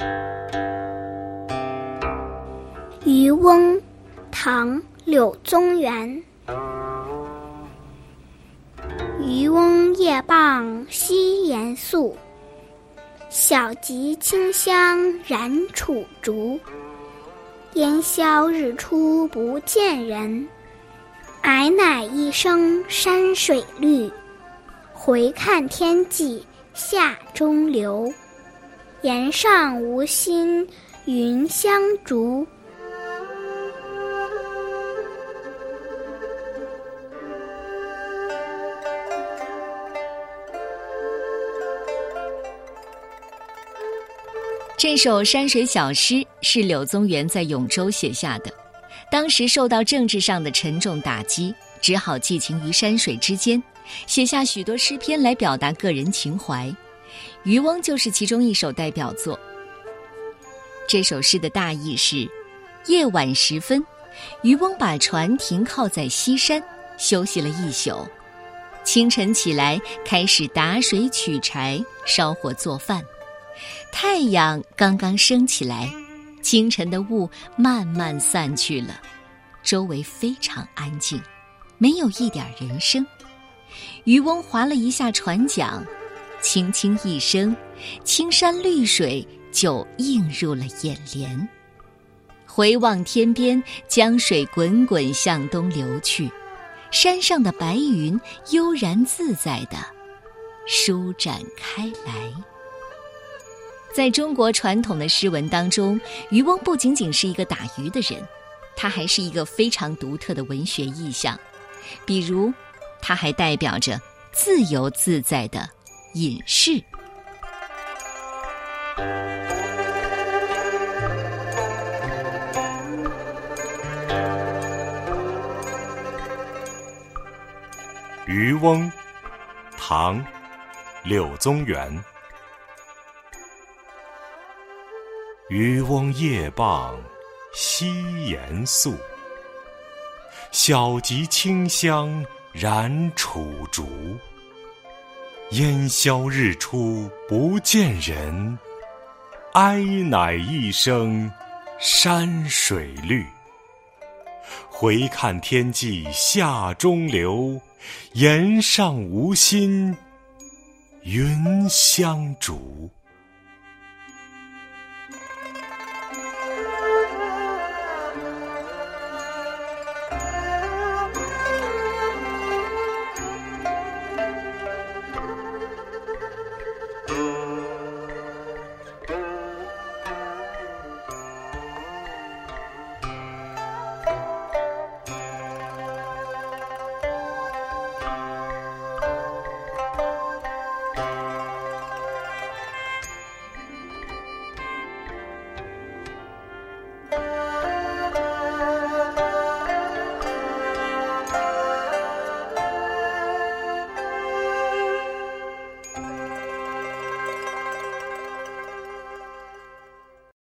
《渔翁》唐·柳宗元。渔翁夜傍西岩宿，晓汲清香燃楚竹。烟消日出不见人，矮乃一声山水绿。回看天际下中流。岩上无心云相逐。这首山水小诗是柳宗元在永州写下的，当时受到政治上的沉重打击，只好寄情于山水之间。写下许多诗篇来表达个人情怀，《渔翁》就是其中一首代表作。这首诗的大意是：夜晚时分，渔翁把船停靠在西山，休息了一宿。清晨起来，开始打水取柴，烧火做饭。太阳刚刚升起来，清晨的雾慢慢散去了，周围非常安静，没有一点人声。渔翁划了一下船桨，轻轻一声，青山绿水就映入了眼帘。回望天边，江水滚滚向东流去，山上的白云悠然自在的舒展开来。在中国传统的诗文当中，渔翁不仅仅是一个打鱼的人，他还是一个非常独特的文学意象，比如。他还代表着自由自在的隐士。渔翁，唐，柳宗元。渔翁夜傍西岩宿，小楫清香。燃楚竹，烟消日出不见人，哀乃一声山水绿。回看天际下中流，岩上无心云相逐。